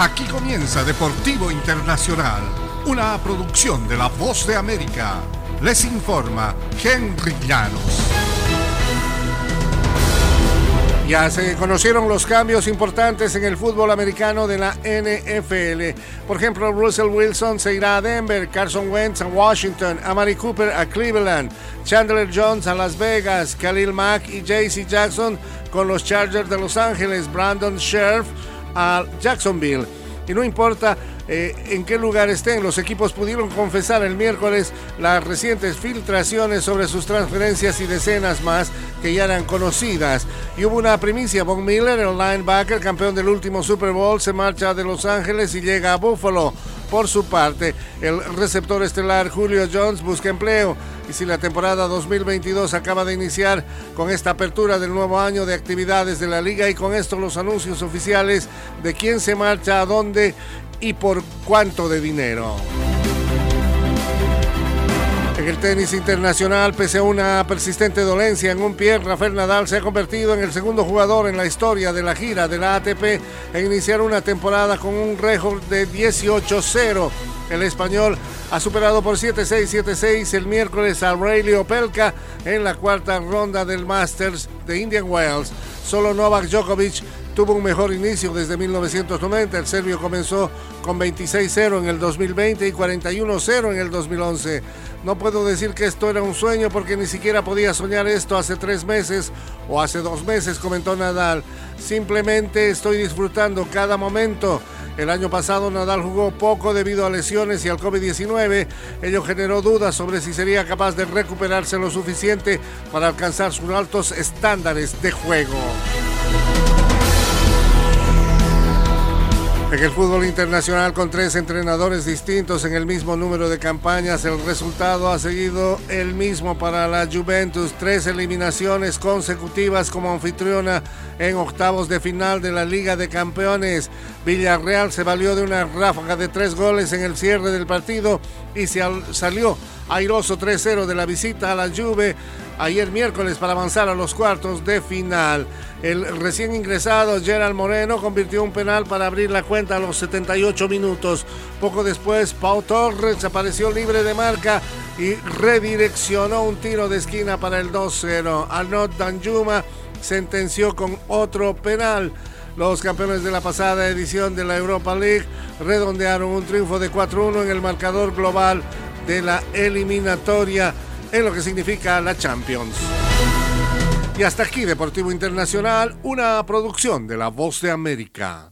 Aquí comienza Deportivo Internacional, una producción de La Voz de América. Les informa Henry Llanos. Ya se conocieron los cambios importantes en el fútbol americano de la NFL. Por ejemplo, Russell Wilson se irá a Denver, Carson Wentz a Washington, Amari Cooper a Cleveland, Chandler Jones a Las Vegas, Khalil Mack y JC Jackson con los Chargers de Los Ángeles, Brandon Scherf a Jacksonville. Y no importa eh, en qué lugar estén, los equipos pudieron confesar el miércoles las recientes filtraciones sobre sus transferencias y decenas más que ya eran conocidas. Y hubo una primicia, Von Miller, el linebacker, campeón del último Super Bowl, se marcha de Los Ángeles y llega a Buffalo. Por su parte, el receptor estelar Julio Jones busca empleo y si la temporada 2022 acaba de iniciar con esta apertura del nuevo año de actividades de la liga y con esto los anuncios oficiales de quién se marcha a dónde y por cuánto de dinero. En el tenis internacional, pese a una persistente dolencia en un pie, Rafael Nadal se ha convertido en el segundo jugador en la historia de la gira de la ATP en iniciar una temporada con un récord de 18-0. El español ha superado por 7-6, 7-6 el miércoles a Rayleigh Opelka en la cuarta ronda del Masters de Indian Wells. Solo Novak Djokovic tuvo un mejor inicio desde 1990. El serbio comenzó con 26-0 en el 2020 y 41-0 en el 2011. No puedo decir que esto era un sueño porque ni siquiera podía soñar esto hace tres meses o hace dos meses, comentó Nadal. Simplemente estoy disfrutando cada momento. El año pasado Nadal jugó poco debido a lesiones y al COVID-19. Ello generó dudas sobre si sería capaz de recuperarse lo suficiente para alcanzar sus altos estándares de juego. En el fútbol internacional con tres entrenadores distintos en el mismo número de campañas, el resultado ha seguido el mismo para la Juventus. Tres eliminaciones consecutivas como anfitriona en octavos de final de la Liga de Campeones. Villarreal se valió de una ráfaga de tres goles en el cierre del partido y se salió airoso 3-0 de la visita a la Juve ayer miércoles para avanzar a los cuartos de final. El recién ingresado Gerald Moreno convirtió un penal para abrir la cuenta a los 78 minutos. Poco después, Pau Torres apareció libre de marca y redireccionó un tiro de esquina para el 2-0. Arnaud Danjuma sentenció con otro penal. Los campeones de la pasada edición de la Europa League redondearon un triunfo de 4-1 en el marcador global de la eliminatoria en lo que significa la Champions. Y hasta aquí Deportivo Internacional, una producción de La Voz de América.